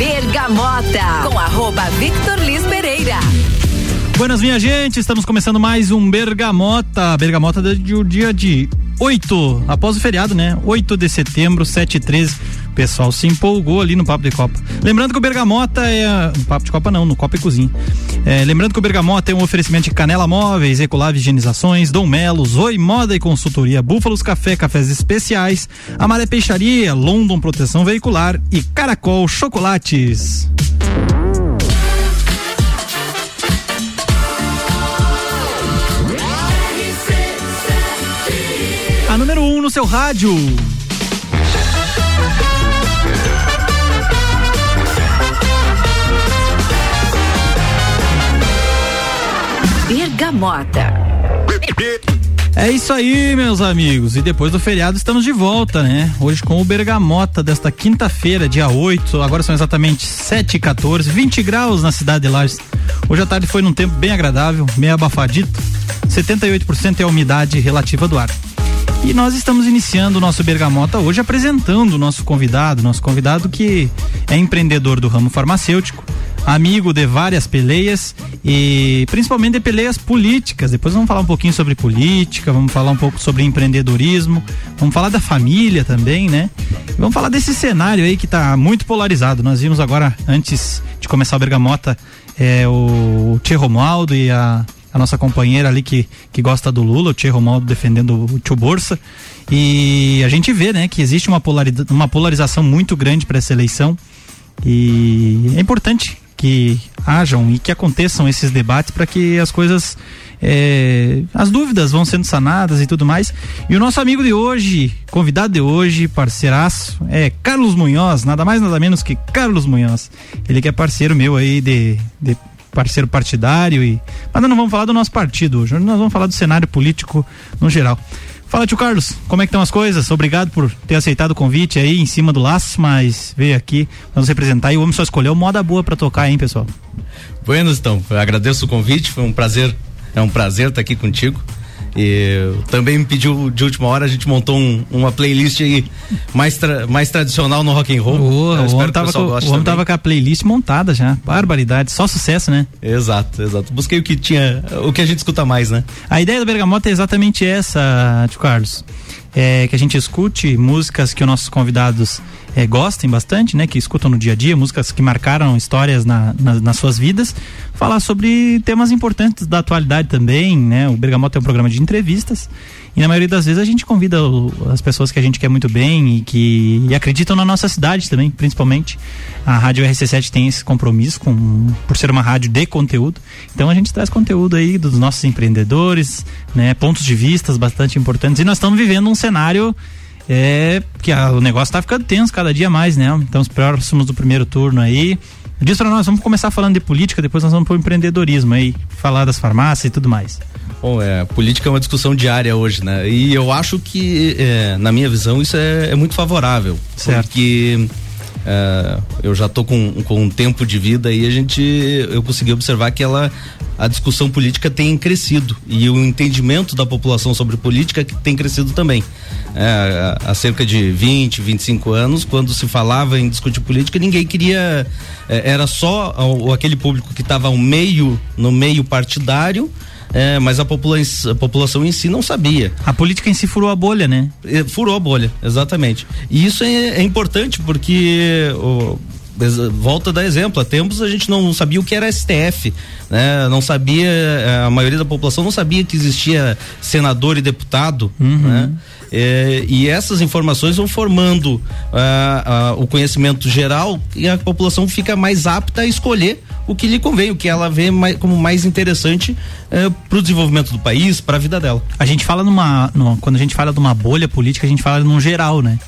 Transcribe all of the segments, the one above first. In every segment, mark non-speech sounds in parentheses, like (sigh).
Bergamota, com arroba Victor Liz Pereira. Buenas, minha gente, estamos começando mais um Bergamota. Bergamota do dia de 8, após o feriado, né? 8 de setembro, 7 e 13. O pessoal se empolgou ali no Papo de Copa. Lembrando que o Bergamota é. No Papo de Copa não, no Copa e Cozinha. É, lembrando que o Bergamota é um oferecimento de Canela Móveis, Ecolave Higienizações, Dom Melo, Oi Moda e Consultoria, Búfalos Café, Cafés Especiais, Amaré Peixaria, London Proteção Veicular e Caracol Chocolates. No seu rádio. Bergamota. É isso aí, meus amigos. E depois do feriado estamos de volta, né? Hoje com o Bergamota desta quinta-feira, dia 8. Agora são exatamente 7 e 14 20 graus na cidade de Lages. Hoje à tarde foi num tempo bem agradável, meio abafadito. 78% é a umidade relativa do ar. E nós estamos iniciando o nosso Bergamota hoje apresentando o nosso convidado, nosso convidado que é empreendedor do ramo farmacêutico, amigo de várias peleias e principalmente de peleias políticas. Depois vamos falar um pouquinho sobre política, vamos falar um pouco sobre empreendedorismo, vamos falar da família também, né? Vamos falar desse cenário aí que está muito polarizado. Nós vimos agora, antes de começar o Bergamota, é, o Tio Romualdo e a a nossa companheira ali que, que gosta do Lula, o Tia Romaldo defendendo o Tio Borsa. E a gente vê, né, que existe uma, polariza uma polarização muito grande para essa eleição. E é importante que hajam e que aconteçam esses debates para que as coisas é, as dúvidas vão sendo sanadas e tudo mais. E o nosso amigo de hoje, convidado de hoje, parceiraço, é Carlos Munhoz, nada mais nada menos que Carlos Munhoz. Ele que é parceiro meu aí de, de parceiro partidário e mas não vamos falar do nosso partido hoje, nós vamos falar do cenário político no geral. Fala, tio Carlos, como é que estão as coisas? Obrigado por ter aceitado o convite aí em cima do laço, mas veio aqui, vamos representar e o homem só escolheu moda boa para tocar, hein, pessoal? Buenas, então, agradeço o convite, foi um prazer, é um prazer estar aqui contigo. E também me pediu de última hora, a gente montou um, uma playlist aí mais, tra, mais tradicional no rock and roll. Oh, o homem, tava com, o homem tava com a playlist montada já. Barbaridade, só sucesso, né? Exato, exato. Busquei o que tinha, o que a gente escuta mais, né? A ideia do Bergamota é exatamente essa, Tio Carlos. É que a gente escute músicas que os nossos convidados é, gostem bastante, né? Que escutam no dia a dia, músicas que marcaram histórias na, na, nas suas vidas, falar sobre temas importantes da atualidade também, né? O Bergamota é um programa de entrevistas e na maioria das vezes a gente convida o, as pessoas que a gente quer muito bem e que e acreditam na nossa cidade também, principalmente. A Rádio RC7 tem esse compromisso com, por ser uma rádio de conteúdo. Então a gente traz conteúdo aí dos nossos empreendedores, né? Pontos de vistas bastante importantes e nós estamos vivendo um cenário é que a, o negócio tá ficando tenso cada dia mais, né? Estamos próximos do primeiro turno aí. Diz para nós, vamos começar falando de política, depois nós vamos pro empreendedorismo aí, falar das farmácias e tudo mais. Bom, é, política é uma discussão diária hoje, né? E eu acho que, é, na minha visão, isso é, é muito favorável. Certo. Porque é, eu já tô com, com um tempo de vida e a gente, eu consegui observar que ela, a discussão política tem crescido e o entendimento da população sobre política tem crescido também. É, há cerca de 20, 25 anos, quando se falava em discutir política, ninguém queria, é, era só aquele público que estava meio, no meio partidário, é, mas a, popula a, população em si não sabia. A política em si furou a bolha, né? É, furou a bolha, exatamente. E isso é, é importante porque volta a dar exemplo. Há tempos a gente não sabia o que era STF, né? Não sabia, é, a maioria da população não sabia que existia senador e deputado, uhum. né? É, e essas informações vão formando ah, ah, o conhecimento geral e a população fica mais apta a escolher o que lhe convém, o que ela vê mais, como mais interessante eh, para o desenvolvimento do país, para a vida dela. A gente fala numa, numa, quando a gente fala de uma bolha política, a gente fala num geral, né?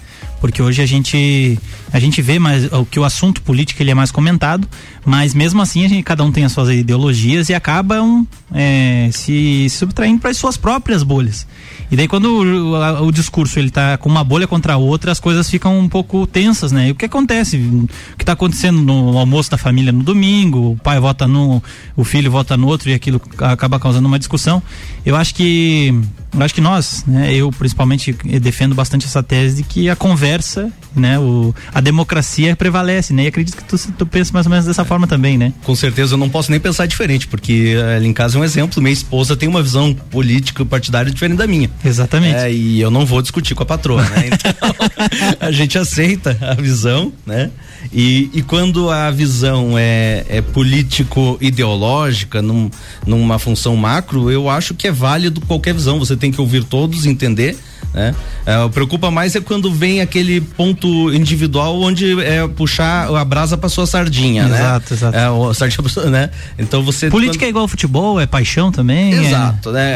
Porque hoje a gente a gente vê mais que o assunto político ele é mais comentado, mas mesmo assim a gente cada um tem as suas ideologias e acabam é, se subtraindo para as suas próprias bolhas. E daí quando o, o, o, discurso ele tá com uma bolha contra a outra, as coisas ficam um pouco tensas, né? E o que acontece? O que está acontecendo no almoço da família no domingo, o pai vota num, o filho vota no outro e aquilo acaba causando uma discussão. Eu acho que eu acho que nós, né, eu principalmente defendo bastante essa tese de que a conversa conversa, né? O, a democracia prevalece, né? E acredito que tu, tu pensa mais ou menos dessa forma também, né? Com certeza eu não posso nem pensar diferente, porque ali em casa é um exemplo, minha esposa tem uma visão política partidária diferente da minha. Exatamente. É, e eu não vou discutir com a patroa, né? (laughs) Então a gente aceita a visão, né? E, e quando a visão é, é político-ideológica, num, numa função macro, eu acho que é válido qualquer visão. Você tem que ouvir todos, entender. Né? É, o preocupa mais é quando vem aquele ponto individual onde é puxar a brasa para sua sardinha, exato, né? Exato, é, sardinha, né? Então você política quando... é igual ao futebol, é paixão também. É exato, é... né?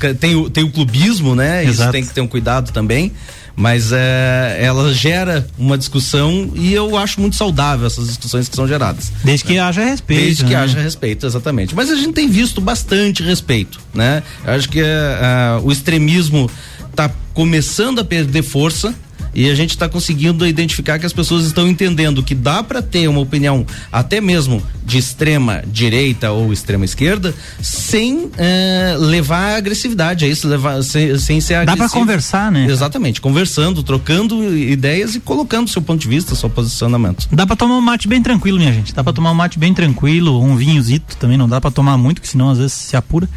É, tem o tem o clubismo, né? Exato. Isso tem que ter um cuidado também mas é, ela gera uma discussão e eu acho muito saudável essas discussões que são geradas. Desde que haja respeito. Desde né? que haja respeito, exatamente. Mas a gente tem visto bastante respeito, né? Eu acho que é, o extremismo está começando a perder força e a gente está conseguindo identificar que as pessoas estão entendendo que dá para ter uma opinião até mesmo de extrema direita ou extrema esquerda sem eh, levar agressividade a isso, levar, sem, sem ser agressivo. Dá para conversar, né? Exatamente, conversando, trocando ideias e colocando seu ponto de vista, seu posicionamento. Dá para tomar um mate bem tranquilo, minha gente. Dá para tomar um mate bem tranquilo, um vinhozito também não dá para tomar muito, que senão às vezes se apura.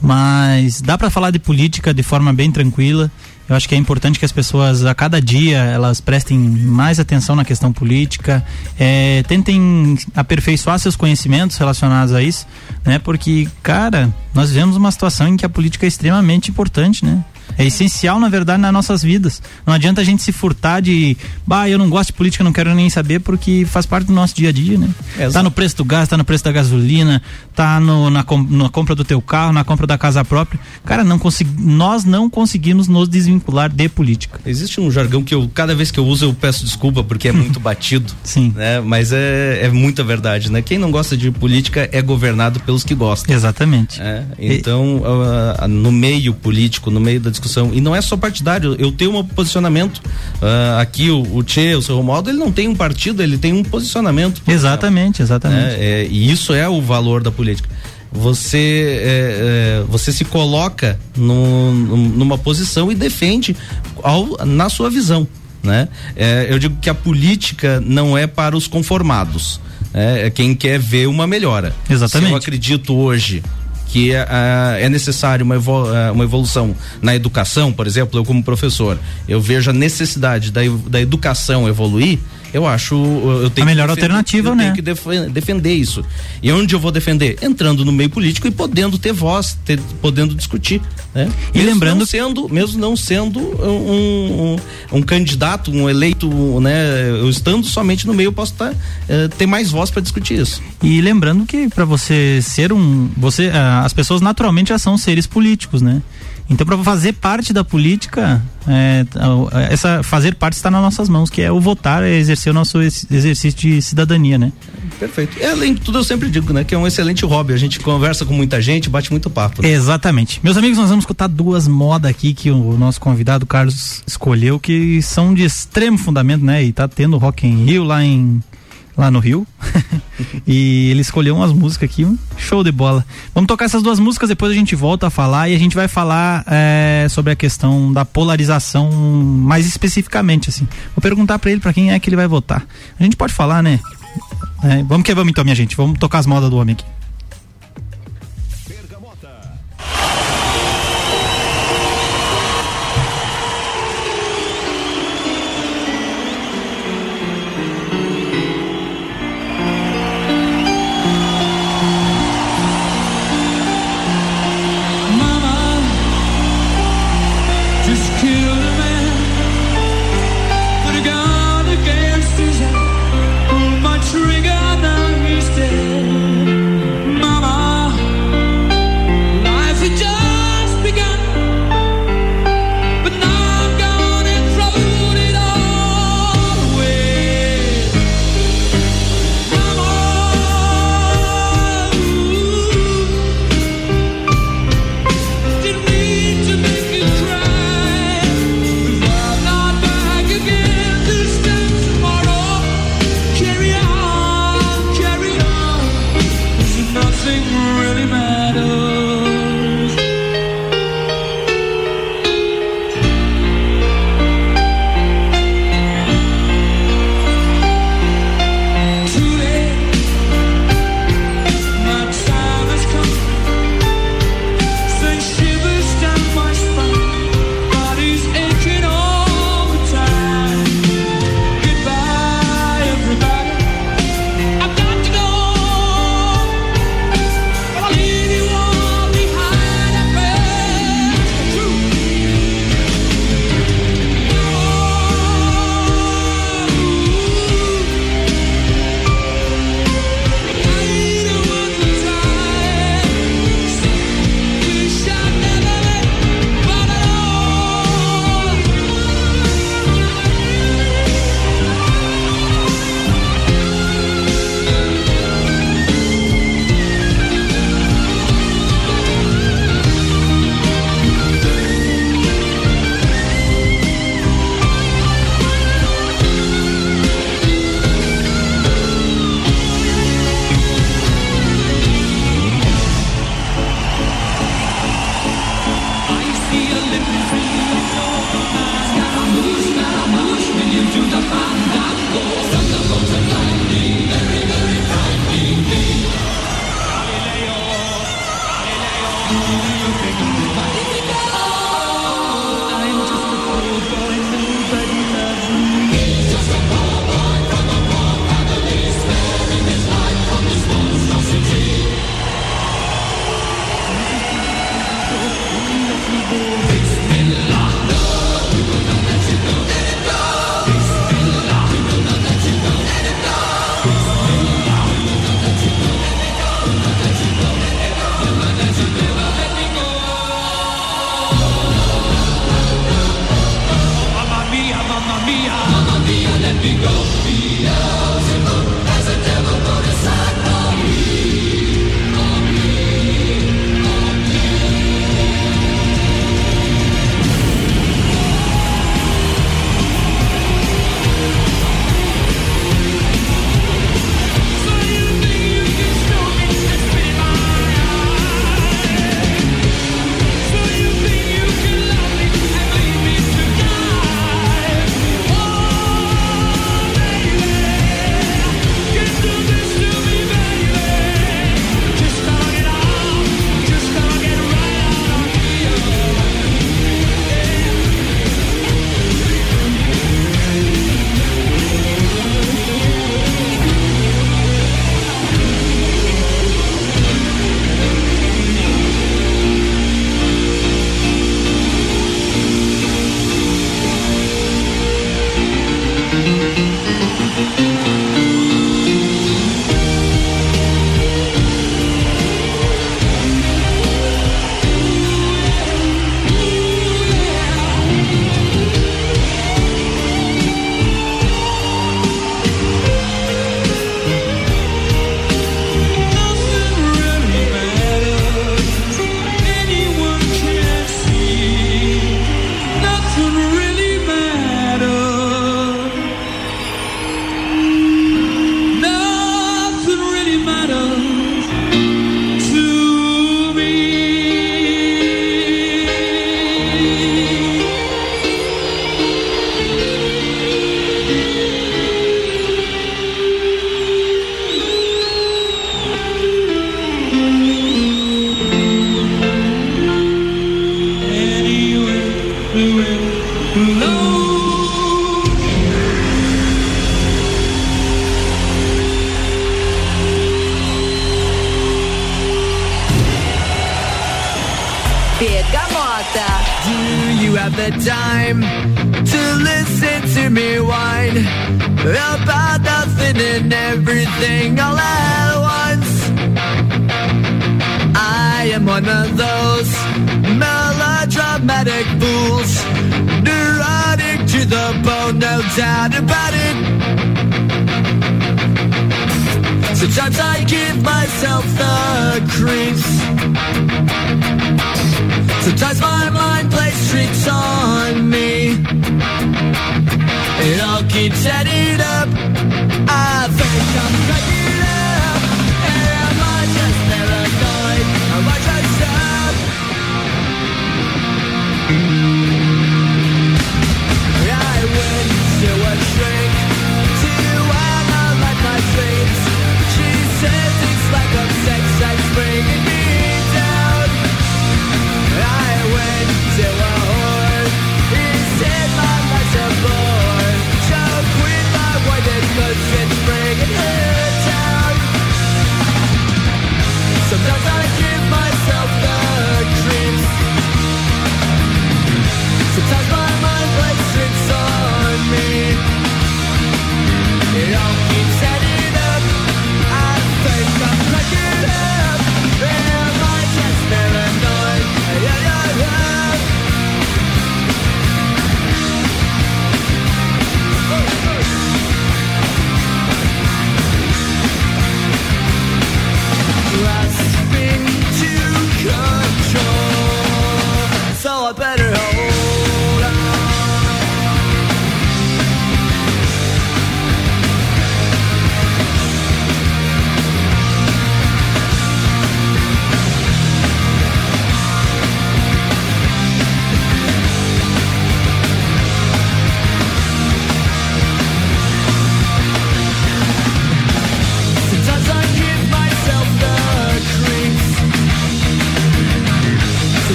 Mas dá para falar de política de forma bem tranquila eu acho que é importante que as pessoas, a cada dia, elas prestem mais atenção na questão política, é, tentem aperfeiçoar seus conhecimentos relacionados a isso, né? Porque, cara, nós vivemos uma situação em que a política é extremamente importante, né? É essencial, na verdade, nas nossas vidas. Não adianta a gente se furtar de, bah, eu não gosto de política, não quero nem saber, porque faz parte do nosso dia a dia, né? É, tá no preço do gás, tá no preço da gasolina, tá no, na, na compra do teu carro, na compra da casa própria. Cara, não consegui, nós não conseguimos nos desvincular de política. Existe um jargão que eu, cada vez que eu uso, eu peço desculpa, porque é (laughs) muito batido. Sim. Né? Mas é, é muita verdade, né? Quem não gosta de política é governado pelos que gostam. Exatamente. É, então, e... uh, no meio político, no meio da discussão. E não é só partidário, eu tenho um posicionamento. Uh, aqui o, o Tchê, o seu Romualdo, ele não tem um partido, ele tem um posicionamento. Exatamente, exatamente. É, é, e isso é o valor da política. Você, é, é você se coloca no, numa posição e defende ao, na sua visão. Né? É, eu digo que a política não é para os conformados. É, é quem quer ver uma melhora. Exatamente. Se eu acredito hoje que é, é necessário uma, é, uma evolução na educação, por exemplo, eu como professor, eu vejo a necessidade da, da educação evoluir, eu acho eu tenho a melhor defender, alternativa, eu né? Tenho que def defender isso. E onde eu vou defender? Entrando no meio político e podendo ter voz, ter, podendo discutir, né? E mesmo lembrando não sendo, mesmo não sendo um, um, um, candidato, um eleito, né? Eu estando somente no meio, eu posso tá, uh, ter mais voz para discutir isso. E lembrando que para você ser um, você, uh, as pessoas naturalmente já são seres políticos, né? Então, para fazer parte da política, é, essa fazer parte está nas nossas mãos, que é o votar, é exercer o nosso exercício de cidadania, né? Perfeito. E além de tudo, eu sempre digo, né, que é um excelente hobby. A gente conversa com muita gente, bate muito papo. Né? Exatamente. Meus amigos, nós vamos escutar duas modas aqui que o nosso convidado Carlos escolheu, que são de extremo fundamento, né? E tá tendo Rock in Rio lá em lá no Rio. (laughs) e ele escolheu umas músicas aqui, um show de bola. Vamos tocar essas duas músicas, depois a gente volta a falar e a gente vai falar é, sobre a questão da polarização mais especificamente, assim. Vou perguntar para ele para quem é que ele vai votar. A gente pode falar, né? É, vamos que vamos então, minha gente. Vamos tocar as modas do homem aqui.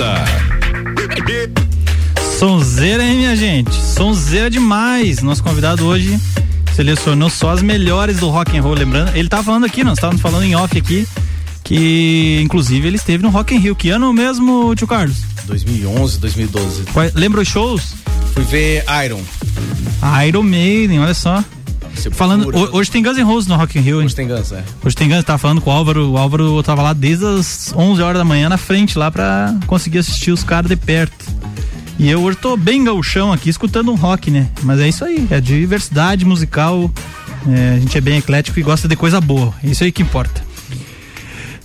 Bergamota. Sonzeira, hein, minha gente? Sonzeira demais. Nosso convidado hoje selecionou só as melhores do rock and roll. Lembrando, ele tava falando aqui, nós estávamos falando em off aqui, que inclusive ele esteve no Rock in Rio. Que ano mesmo, tio Carlos? 2011, 2012. Qual- Lembra os shows? Fui ver Iron. Iron Maiden, olha só. Falando, ho- hoje tem Guns N' Roses no Rock in Rio, hein? Hoje tem Guns, é. Hoje tem Guns, tava falando com o Álvaro, o Álvaro tava lá desde as 11 horas da manhã na frente lá pra conseguir assistir os caras de perto. E eu hoje tô bem gauchão aqui, escutando um rock, né? Mas é isso aí, é diversidade musical, é, a gente é bem eclético e gosta de coisa boa, é isso aí que importa.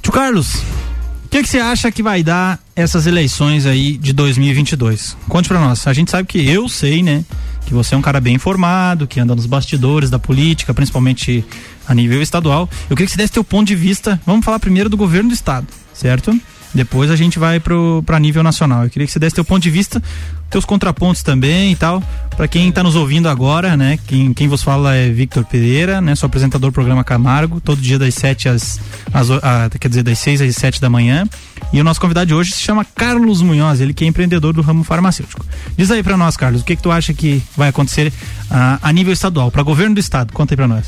Tio Carlos, o que que você acha que vai dar essas eleições aí de 2022? Conte pra nós. A gente sabe que eu sei, né? Que você é um cara bem informado, que anda nos bastidores da política, principalmente a nível estadual. Eu queria que você desse teu ponto de vista. Vamos falar primeiro do governo do estado, certo? Depois a gente vai para nível nacional. Eu queria que você desse teu ponto de vista, teus contrapontos também e tal, para quem tá nos ouvindo agora, né? Quem, quem vos fala é Victor Pereira, né? Sou apresentador do programa Camargo, todo dia das 7 às, às o- ah, quer dizer, das 6 às 7 da manhã. E o nosso convidado de hoje se chama Carlos Munhoz, ele que é empreendedor do ramo farmacêutico. Diz aí para nós, Carlos, o que que tu acha que vai acontecer ah, a nível estadual, para governo do estado? Conta aí para nós.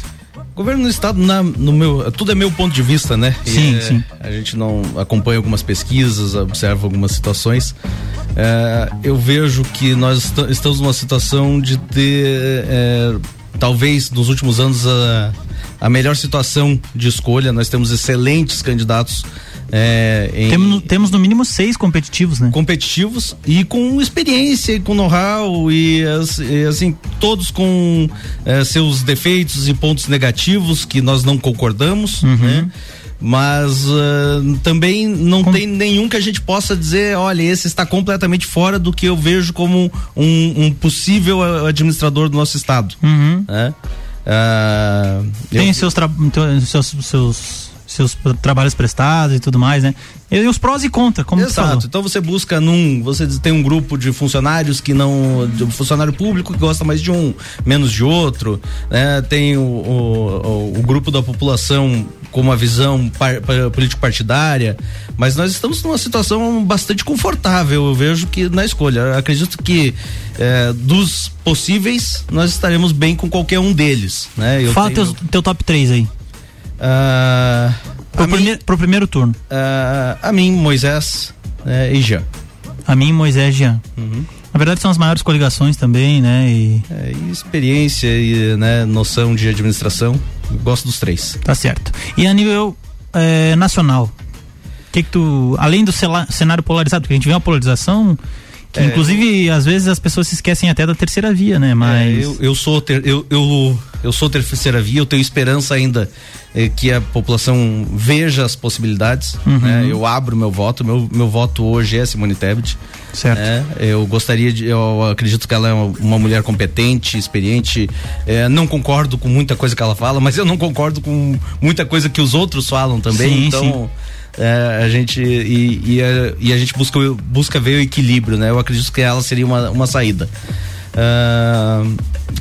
Governo do estado, na- no meu, tudo é meu ponto de vista, né? E, Sim, é, sim. A gente não acompanha algumas pesquisas, observa algumas situações. É, eu vejo que nós esta- estamos numa situação de ter, é, talvez nos últimos anos, a, a melhor situação de escolha. Nós temos excelentes candidatos. É, em- Temos, temos no mínimo seis competitivos, né? competitivos e com experiência e com know-how e, as- assim todos com eh, seus defeitos e pontos negativos que nós não concordamos Uhum. né? Mas ah, também não tem nenhum que a gente possa dizer, olha, esse está completamente fora do que eu vejo como um, um possível administrador do nosso estado. Uhum. né? Ah, Tem eu- seus, tra- seus, seus, seus trabalhos prestados e tudo mais, né? E os prós e contras, como. Exato. Então você busca num, você tem um grupo de funcionários que não, de um funcionário público que gosta mais de um, menos de outro, né? Tem o, o, o- grupo da população com uma visão par, pa- político-partidária, mas nós estamos numa situação bastante confortável, eu vejo que na escolha. Eu acredito que eh, dos possíveis nós estaremos bem com qualquer um deles, né? Eu Fala tenho- teus, teu top 3 aí. Ah, Pro, mim- primeiro, pro primeiro turno. ah, a mim, Moisés eh, e Jean. A mim, Moisés e Jean. Uhum. Na verdade, são as maiores coligações também, né? E É, e experiência e né, noção de administração. Gosto dos três. tá certo. E a nível eh, nacional, que que tu, além do cenário polarizado, porque a gente vê uma polarização que É, inclusive às vezes as pessoas se esquecem até da terceira via, né? Mas É, eu, eu sou ter, eu, eu, eu sou terceira via, eu tenho esperança ainda eh, que a população veja as possibilidades. Uhum. né? Eu abro meu voto, meu, meu voto hoje é Simone Tebet. certo. né? Eu gostaria de, eu acredito que ela é uma, mulher competente, experiente. eh, não concordo com muita coisa que ela fala, mas eu não concordo com muita coisa que os outros falam também. Sim, então sim. eh, a gente e, e a, e a gente busca busca ver o equilíbrio, né? Eu acredito que ela seria uma, uma saída. Ah,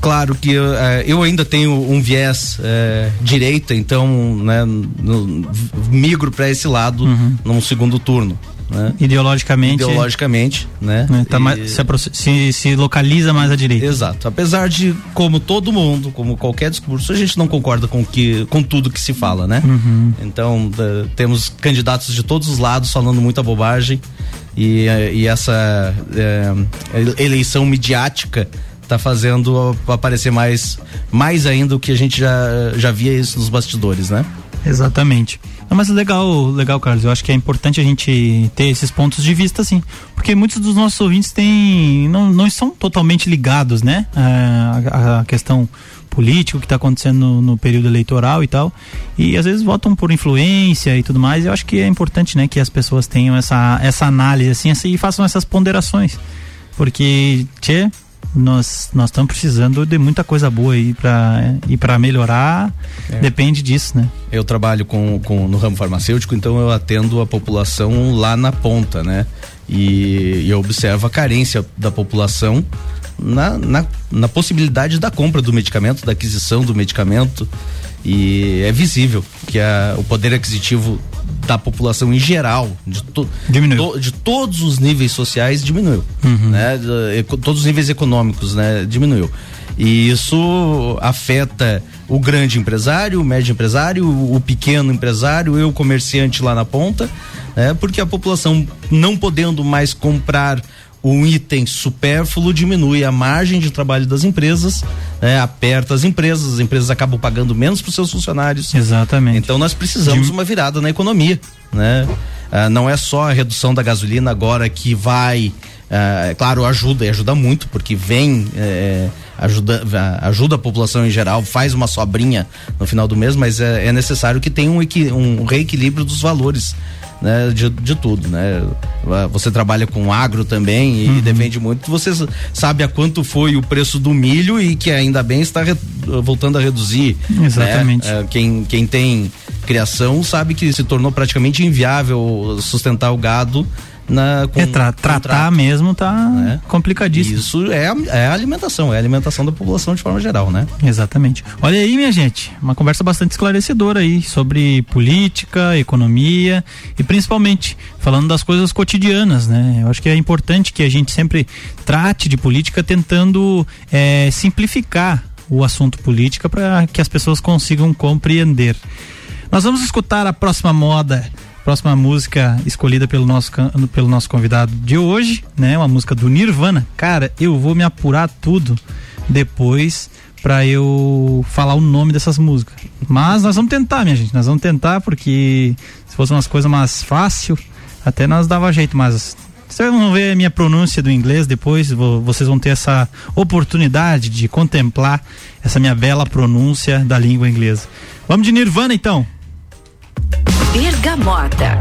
claro que eu, eh, eu ainda tenho um viés eh, direita, então né, no- migro para esse lado Uhum. num segundo turno. Né? Ideologicamente, Ideologicamente, né? né, tá E- mais- se, se- se localiza mais à direita. Exato. Apesar de, como todo mundo, como qualquer discurso, a gente não concorda com, que, com tudo que se fala, né? Uhum. Então, da- temos candidatos de todos os lados falando muita bobagem e, eh, e essa eh, eleição midiática tá fazendo aparecer mais, mais ainda o que a gente já, já via isso nos bastidores, né? Exatamente. Não, mas legal, legal, Carlos. Eu acho que é importante a gente ter esses pontos de vista, sim. Porque muitos dos nossos ouvintes têm. não, não são totalmente ligados, né? A, a questão política, o que está acontecendo no, no período eleitoral e tal. E às vezes votam por influência e tudo mais. Eu acho que é importante, né, que as pessoas tenham essa, essa análise assim, assim e façam essas ponderações. Porque, tchê, nós nós estamos precisando de muita coisa boa aí para e para melhorar. É. Depende disso, né? Eu trabalho com, com no ramo farmacêutico, então eu atendo a população lá na ponta, né? E, e eu observo a carência da população na, na, na possibilidade da compra do medicamento, da aquisição do medicamento. E é visível que a, o poder aquisitivo da população em geral, de, to, de todos os níveis sociais, diminuiu. Uhum. Né? Todos os níveis econômicos, né? Diminuiu. E isso afeta o grande empresário, o médio empresário, o pequeno empresário, eu comerciante lá na ponta, né? Porque a população não podendo mais comprar um item supérfluo diminui a margem de trabalho das empresas, né? aperta as empresas, as empresas acabam pagando menos para os seus funcionários. Exatamente. Então nós precisamos de uma virada na economia, né? Ah, não é só a redução da gasolina agora que vai, ah, claro, ajuda e ajuda muito porque vem eh, ajuda ah, ajuda a população em geral, faz uma sobrinha no final do mês, mas é, é necessário que tenha um, um reequilíbrio dos valores. Né, de, de tudo, né? Ah, Você trabalha com agro também e defende muito. Você sabe a quanto foi o preço do milho e que ainda bem está re- voltando a reduzir. né? Exatamente. É, quem, quem tem criação sabe que se tornou praticamente inviável sustentar o gado na, com, É, tra- tratar mesmo tá né? complicadíssimo. Isso é, a- é alimentação, é a alimentação da população de forma geral, né? Exatamente. Olha aí, minha gente, uma conversa bastante esclarecedora aí sobre política, economia e principalmente falando das coisas cotidianas, né? Eu acho que é importante que a gente sempre trate de política tentando eh, simplificar o assunto política para que as pessoas consigam compreender. Nós vamos escutar a próxima moda, próxima música escolhida pelo nosso, pelo nosso convidado de hoje, né? Uma música do Nirvana. Cara, eu vou me apurar tudo depois para eu falar o nome dessas músicas. Mas nós vamos tentar, minha gente. Nós vamos tentar porque se fosse umas coisas mais fácil, até nós dava jeito, mas vocês vão ver a minha pronúncia do inglês depois, vo- vocês vão ter essa oportunidade de contemplar essa minha bela pronúncia da língua inglesa. Vamos de Nirvana então. Bergamota.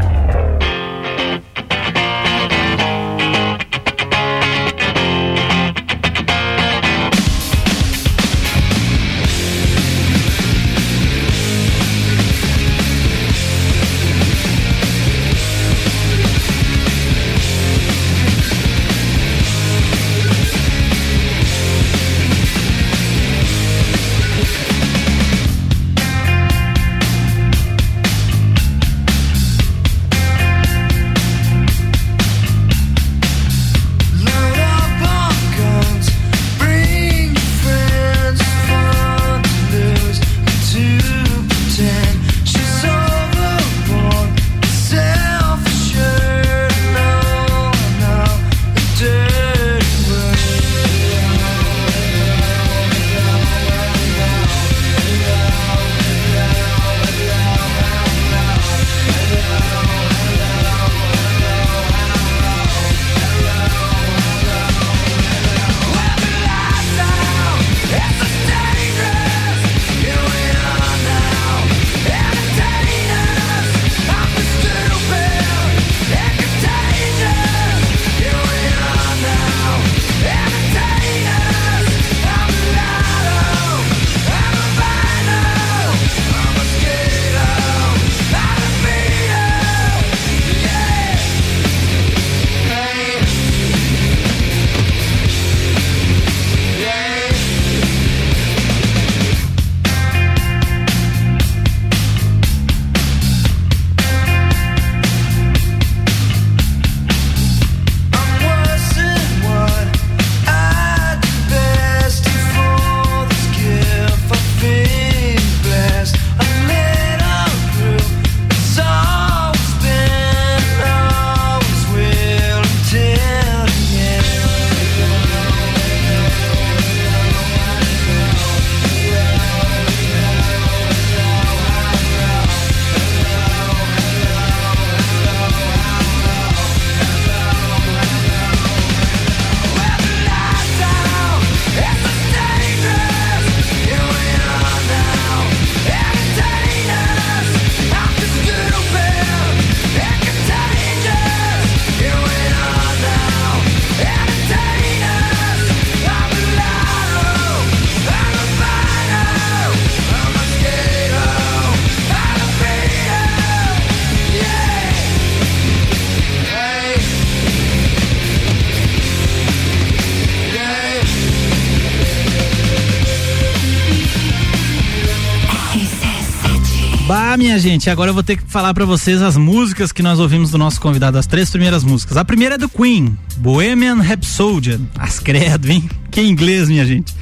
Bah, minha gente, agora eu vou ter que falar pra vocês as músicas que nós ouvimos do nosso convidado, as três primeiras músicas. A primeira é do Queen, Bohemian Rhapsody. As credo, hein? Que inglês, minha gente.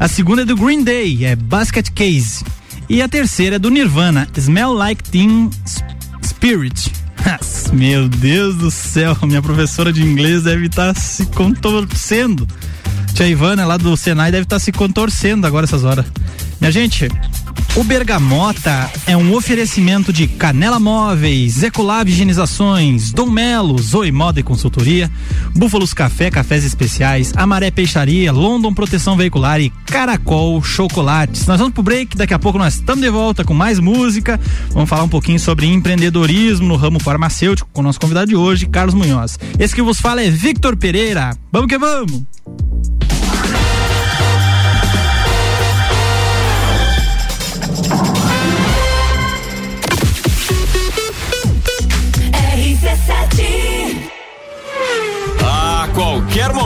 A segunda é do Green Day, é Basket Case. E a terceira é do Nirvana, Smell Like Teen Spirit. Meu Deus do céu, minha professora de inglês deve estar se contorcendo. Tia Ivana lá do Senai deve estar se contorcendo agora essas horas. Minha gente, o Bergamota é um oferecimento de Canela Móveis, Ecolab Higienizações, Dom Melo, Zoe Moda e Consultoria, Búfalos Café, Cafés Especiais, Amaré Peixaria, London Proteção Veicular e Caracol Chocolates. Nós vamos pro break, daqui a pouco nós estamos de volta com mais música. Vamos falar um pouquinho sobre empreendedorismo no ramo farmacêutico com o nosso convidado de hoje, Carlos Munhoz. Esse que vos fala é Victor Pereira. Vamos que vamos!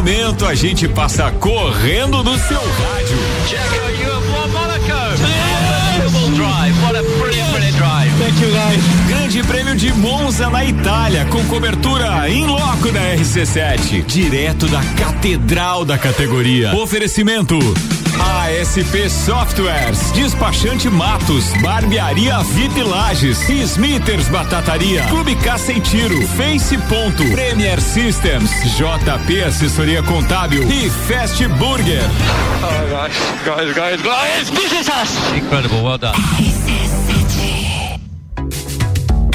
Momento a gente passa correndo no seu rádio. Grande Prêmio de Monza na Itália, com cobertura em loco da RC7, direto da Catedral da categoria. Oferecimento. ASP Softwares, Despachante Matos, Barbearia VIP Lages, Smithers Batataria, Clube Tiro, Face Ponto, Premier Systems, JP Assessoria Contábil e Fast Burger.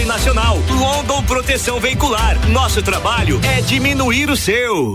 nacional. London Proteção Veicular. Nosso trabalho é diminuir o seu.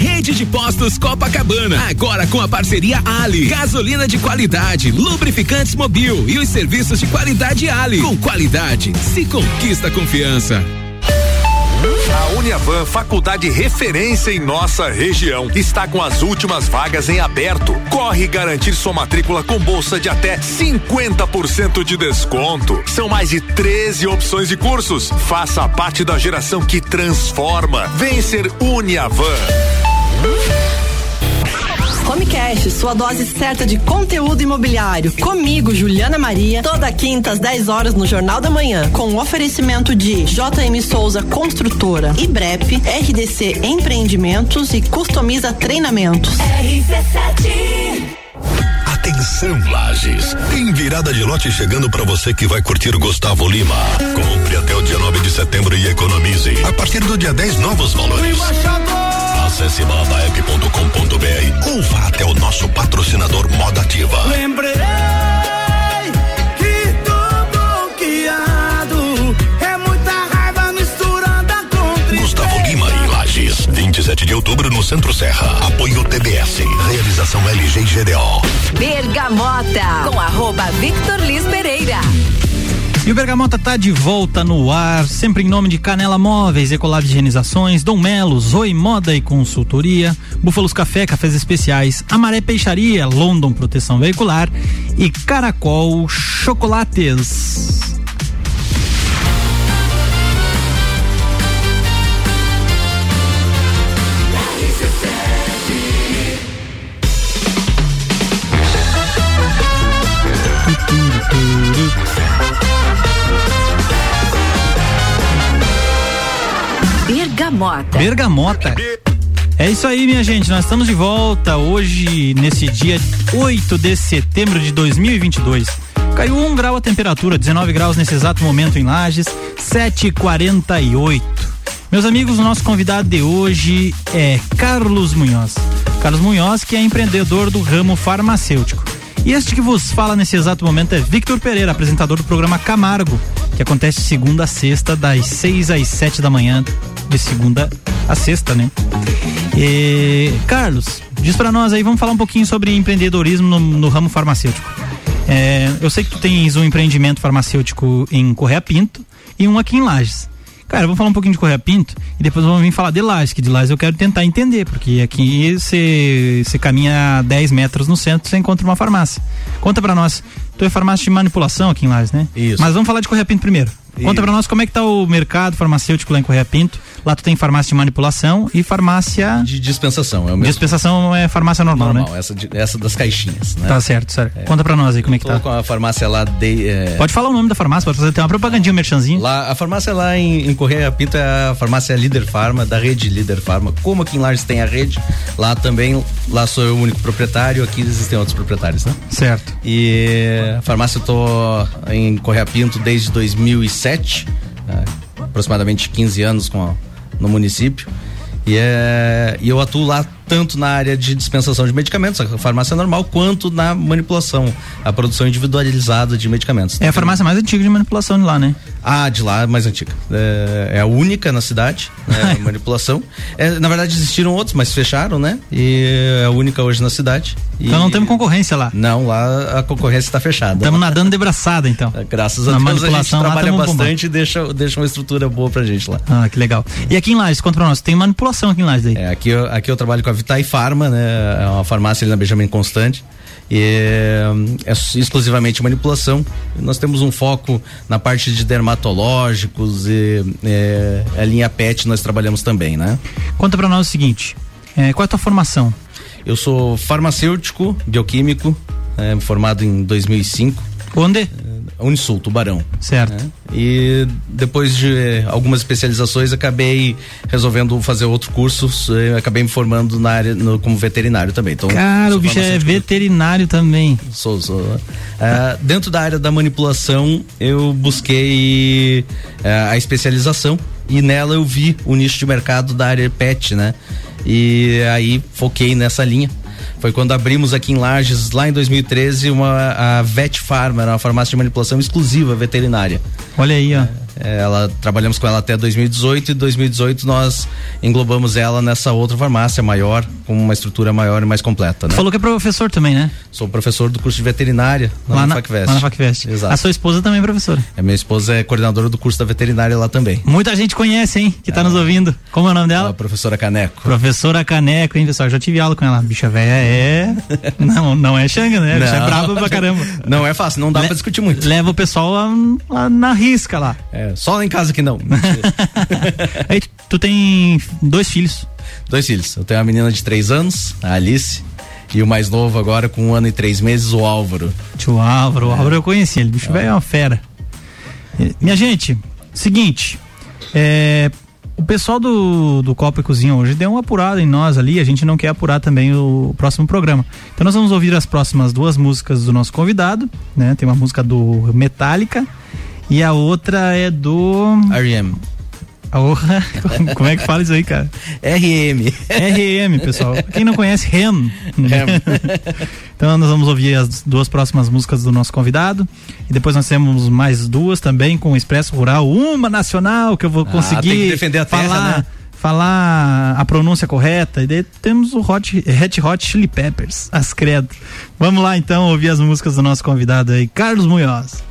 Rede de Postos Copacabana, agora com a parceria Ali. Gasolina de qualidade, lubrificantes mobil e os serviços de qualidade Ali. Com qualidade, se conquista confiança. A Uniavan, faculdade referência em nossa região, está com as últimas vagas em aberto. Corre garantir sua matrícula com bolsa de até 50% de desconto. São mais de 13 opções de cursos. Faça parte da geração que transforma. Vem ser Uniavan. Home Cash, sua dose certa de conteúdo imobiliário. Comigo, Juliana Maria, toda quinta às 10 horas no Jornal da Manhã, com oferecimento de JM Souza Construtora, IBREP, RDC Empreendimentos e Customiza Treinamentos. RC7 Atenção, Lages. Tem virada de lote chegando para você que vai curtir Gustavo Lima. Compre até o dia 9 de setembro e economize. A partir do dia 10, novos valores. Acesse ou vá até o nosso patrocinador Moda Ativa. Lembrei que tudo guiado é muita raiva misturada com Gustavo Lima em Lages. 27 de outubro no Centro Serra. Apoio TBS. Realização LG e GDO. Bergamota, com arroba Victor Liz Pereira. E o Bergamota tá de volta no ar, sempre em nome de Canela Móveis, Ecolab Higienizações, Dom Melo, Zoe Moda e Consultoria, Búfalos Café, Cafés Especiais, Amaré Peixaria, London Proteção Veicular e Caracol Chocolates. Bergamota. Bergamota. É isso aí, minha gente. Nós estamos de volta hoje, nesse dia 8 de setembro de 2022. Caiu um grau a temperatura, 19 graus nesse exato momento em Lages, 7h48. Meus amigos, o nosso convidado de hoje é Carlos Munhoz. Carlos Munhoz, que é empreendedor do ramo farmacêutico. E este que vos fala nesse exato momento é Victor Pereira, apresentador do programa Camargo, que acontece segunda a sexta, das 6 às 7 da manhã, de segunda a sexta, né? E, Carlos, diz pra nós aí, vamos falar um pouquinho sobre empreendedorismo no, no ramo farmacêutico. É, eu sei que tu tens um empreendimento farmacêutico em Correia Pinto e um aqui em Lages. Cara, vamos falar um pouquinho de Correia Pinto e depois vamos vir falar de Lages, que de Lages eu quero tentar entender, porque aqui você caminha 10 metros no centro você encontra uma farmácia. Conta pra nós, tu é farmácia de manipulação aqui em Lages, né? Isso. Mas vamos falar de Correia Pinto primeiro. Conta pra nós como é que tá o mercado farmacêutico lá em Correia Pinto. Lá tu tem farmácia de manipulação e farmácia De dispensação, é o mesmo. dispensação é farmácia normal, normal, né? essa, de- essa das caixinhas, né? Tá certo, certo. Conta pra nós aí como é que Tô tá. com a farmácia lá de. é, Pode falar o nome da farmácia, pode fazer até uma propagandinha, um merchanzinho. Lá, a farmácia lá em, em Correia Pinto é a farmácia Líder Farma, da rede Líder Farma. Como aqui em Lages tem a rede, lá também, lá sou eu o único proprietário, aqui existem outros proprietários, né? Certo. E a farmácia eu tô em Correia Pinto desde 2007, né? aproximadamente 15 anos com a- no município. E, é, e eu atuo lá tanto na área de dispensação de medicamentos, a farmácia normal, quanto na manipulação, a produção individualizada de medicamentos. É a farmácia mais antiga de manipulação de lá, né? Ah, de lá, mais antiga. É, é a única na cidade, né, (laughs) manipulação. É, na verdade, existiram outros, mas fecharam, né? E é a única hoje na cidade. E- Então não temos concorrência lá. Não, lá a concorrência está fechada. Estamos nadando de braçada, então. (laughs) Graças a Na Deus a gente trabalha bastante e deixa, deixa uma estrutura boa pra gente lá. Ah, que legal. E aqui em Lages, conta pra nós, tem manipulação aqui em Lages aí. É, aqui, eu, aqui eu trabalho com a Vitae Pharma, né? É uma farmácia ali na Benjamin Constante. É, é exclusivamente manipulação. Nós temos um foco na parte de dermatológicos e é, a linha PET nós trabalhamos também, né? Conta pra nós o seguinte, é, qual é a tua formação? Eu sou farmacêutico, bioquímico, é, formado em 2005. Onde? Unisul, Tubarão. Certo. né? E depois de eh, algumas especializações, acabei resolvendo fazer outro curso. eh, Acabei me formando na área no- como veterinário também. Então, Cara, o bicho é veterinário também. Sou, sou. Ah, dentro da área da manipulação, eu busquei ah, a especialização e nela eu vi o nicho de mercado da área pet, né? E aí foquei nessa linha. Foi quando abrimos aqui em Lages, lá em 2013, uma, a Vet Pharma, era uma farmácia de manipulação exclusiva veterinária. Olha aí, ó. É, ela trabalhamos com ela até 2018 e 2018 nós englobamos ela nessa outra farmácia maior, com uma estrutura maior e mais completa, né? Falou que é professor também, né? Sou professor do curso de veterinária lá, na Facvest. lá na Facvest. Exato. A sua esposa também é professora. A minha esposa é coordenadora do curso da veterinária lá também. Muita gente conhece, hein? Que tá nos ouvindo. Como é o nome dela? A professora Caneco. Professora Caneco, hein, pessoal? Já tive aula com ela. Bicha velha é. (laughs) Não, não é xanga, né? Bicha é brava pra caramba. Não é fácil, não dá Le- pra discutir muito. Leva o pessoal lá, lá na risca lá. É, só lá em casa que não. Aí (laughs) tu, tem dois filhos. Dois filhos. Eu tenho uma menina de três anos, a Alice, e o mais novo agora, com um ano e três meses, o Álvaro. Tio Álvaro, o Álvaro eu conheci, ele bicho velho é uma fera. Minha gente, seguinte, é, o pessoal do, do Copa e Cozinha hoje deu uma apurada em nós ali, a gente não quer apurar também o, próximo programa. Então nós vamos ouvir as próximas duas músicas do nosso convidado, né? Tem uma música do Metallica e a outra é do... R.E.M. Porra, (laughs) como é que fala isso aí, cara? RM. RM, pessoal. Quem não conhece, REM. (laughs) então nós vamos ouvir as duas próximas músicas do nosso convidado. E depois nós temos mais duas também com o Expresso Rural. Uma nacional que eu vou Ah, conseguir tem que defender a terra, falar. né? falar a pronúncia correta. E daí temos o Hot, Red Hot Chili Peppers, as credo. Vamos lá então ouvir as músicas do nosso convidado aí, Carlos Munhoz.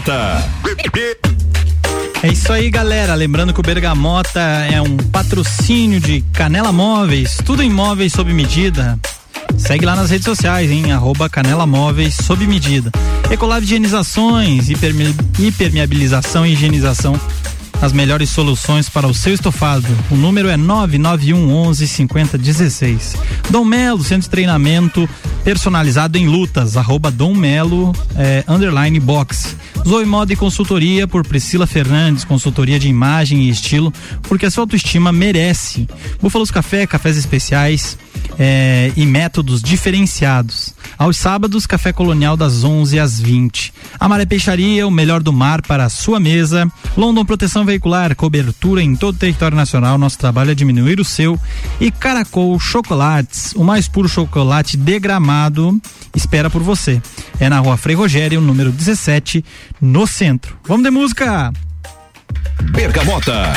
Bergamota. É isso aí, galera. Lembrando que o Bergamota é um patrocínio de Canela Móveis, tudo em móveis sob medida. Segue lá nas redes sociais, hein? Arroba Canela Móveis sob medida. Ecolab Higienizações, hiperme- hipermeabilização e higienização. As melhores soluções para o seu estofado. O número é 991 11 5016. Dom Melo, centro de treinamento personalizado em lutas. Arroba Dom Melo, eh, underline box. Zoe Moda e Consultoria por Priscila Fernandes, consultoria de imagem e estilo, porque a sua autoestima merece. Búfalos Café, cafés especiais eh, e métodos diferenciados. Aos sábados, café colonial das 11 às 20. Amaré Peixaria, o melhor do mar para a sua mesa. London Proteção Veicular, cobertura em todo o território nacional. Nosso trabalho é diminuir o seu. E Caracol Chocolates, o mais puro chocolate degramado, espera por você. É na rua Frei Rogério, número 17, no centro. Vamos de música! Bergamota.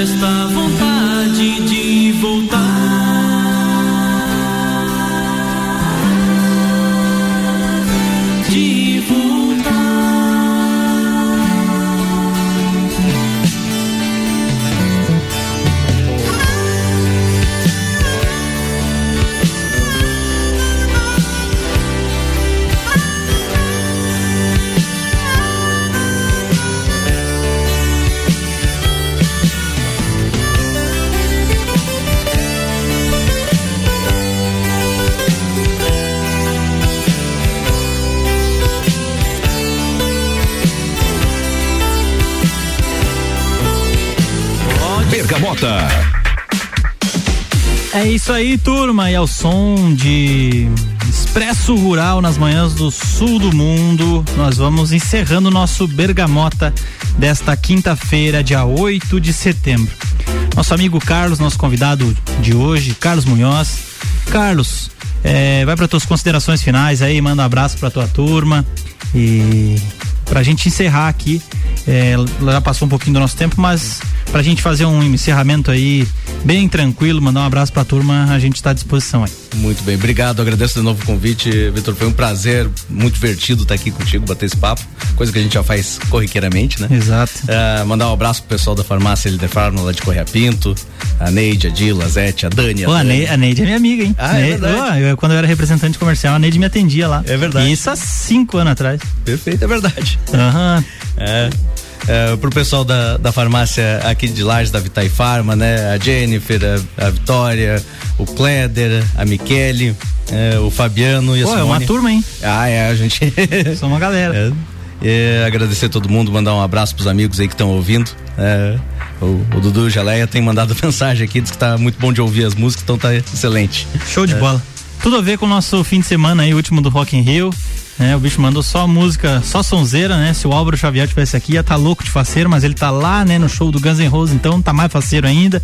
Esta vontade isso aí, turma, e ao som de Expresso Rural nas manhãs do sul do mundo, nós vamos encerrando nosso Bergamota desta quinta-feira, dia 8 de setembro. Nosso amigo Carlos, nosso convidado de hoje, Carlos Munhoz. Carlos, é, vai para tuas considerações finais aí, manda um abraço para tua turma e pra gente encerrar aqui, é, já passou um pouquinho do nosso tempo, mas pra gente fazer um encerramento aí bem tranquilo, mandar um abraço pra turma, a gente está à disposição aí. Muito bem, obrigado, agradeço de novo o convite, Vitor, foi um prazer, muito divertido estar aqui contigo, bater esse papo, coisa que a gente já faz corriqueiramente, né? Exato. É, mandar um abraço pro pessoal da farmácia Líder Farma lá de Correia Pinto, a Neide, a Dila, a Zete, a Dani, Pô, a. Neide, a Neide é minha amiga, hein? Ah, é Neide- verdade. Pô, eu- quando eu era representante comercial, a Neide me atendia lá. É verdade. Isso há cinco anos atrás. Perfeito, é verdade. Aham. É. É, pro pessoal da, da farmácia aqui de Lages, da Vitai Farma, né? A Jennifer, a, a Vitória, o Kleder, a Michele, é, o Fabiano e a Pô, é Simone. uma turma, hein? Ah, é, a gente. (laughs) São uma galera. É, agradecer a todo mundo, mandar um abraço pros amigos aí que estão ouvindo. É, o, o Dudu Geleia tem mandado (laughs) mensagem aqui, diz que tá muito bom de ouvir as músicas, então tá excelente. Show de É. bola. Tudo a ver com o nosso fim de semana aí, o último do Rock in Rio. Né? o bicho mandou só música, só sonzeira, né? Se o Álvaro Xavier tivesse aqui, ia tá louco de faceiro, mas ele tá lá, né, no show do Guns N' Roses, então tá mais faceiro ainda.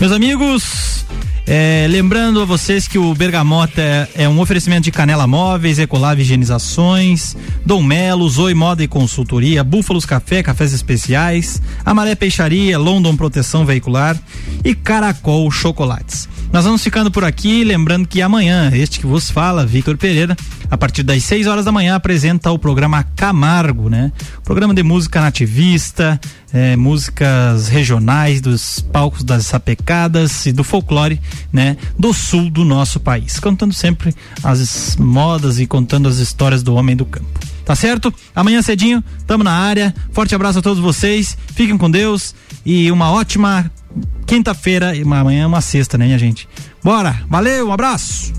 Meus amigos, é, lembrando a vocês que o Bergamota é, é um oferecimento de Canela Móveis, Ecolave Higienizações, Dom Melo, Zoe Moda e Consultoria, Búfalos Café, Cafés Especiais, Amaré Peixaria, London Proteção Veicular e Caracol Chocolates. Nós vamos ficando por aqui, lembrando que amanhã, este que vos fala, Victor Pereira, a partir das 6 horas da manhã, apresenta o programa Camargo, né? Programa de música nativista, eh, músicas regionais dos palcos das sapecadas e do folclore, né? Do sul do nosso país. Contando sempre as modas e contando as histórias do homem do campo. Tá certo? Amanhã cedinho, tamo na área. Forte abraço a todos vocês. Fiquem com Deus e uma ótima quinta-feira, amanhã é uma sexta, né, minha gente? Bora, valeu, um abraço!